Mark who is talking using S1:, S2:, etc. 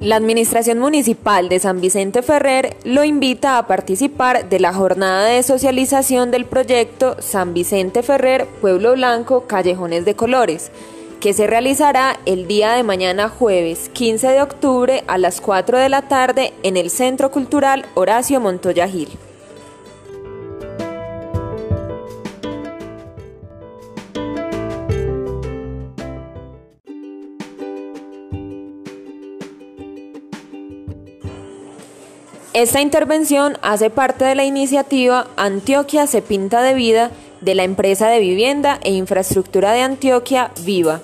S1: La Administración Municipal de San Vicente Ferrer lo invita a participar de la jornada de socialización del proyecto San Vicente Ferrer Pueblo Blanco Callejones de Colores, que se realizará el día de mañana jueves 15 de octubre a las 4 de la tarde en el Centro Cultural Horacio Montoya Gil. Esta intervención hace parte de la iniciativa Antioquia se pinta de vida de la empresa de vivienda e infraestructura de Antioquia, Viva.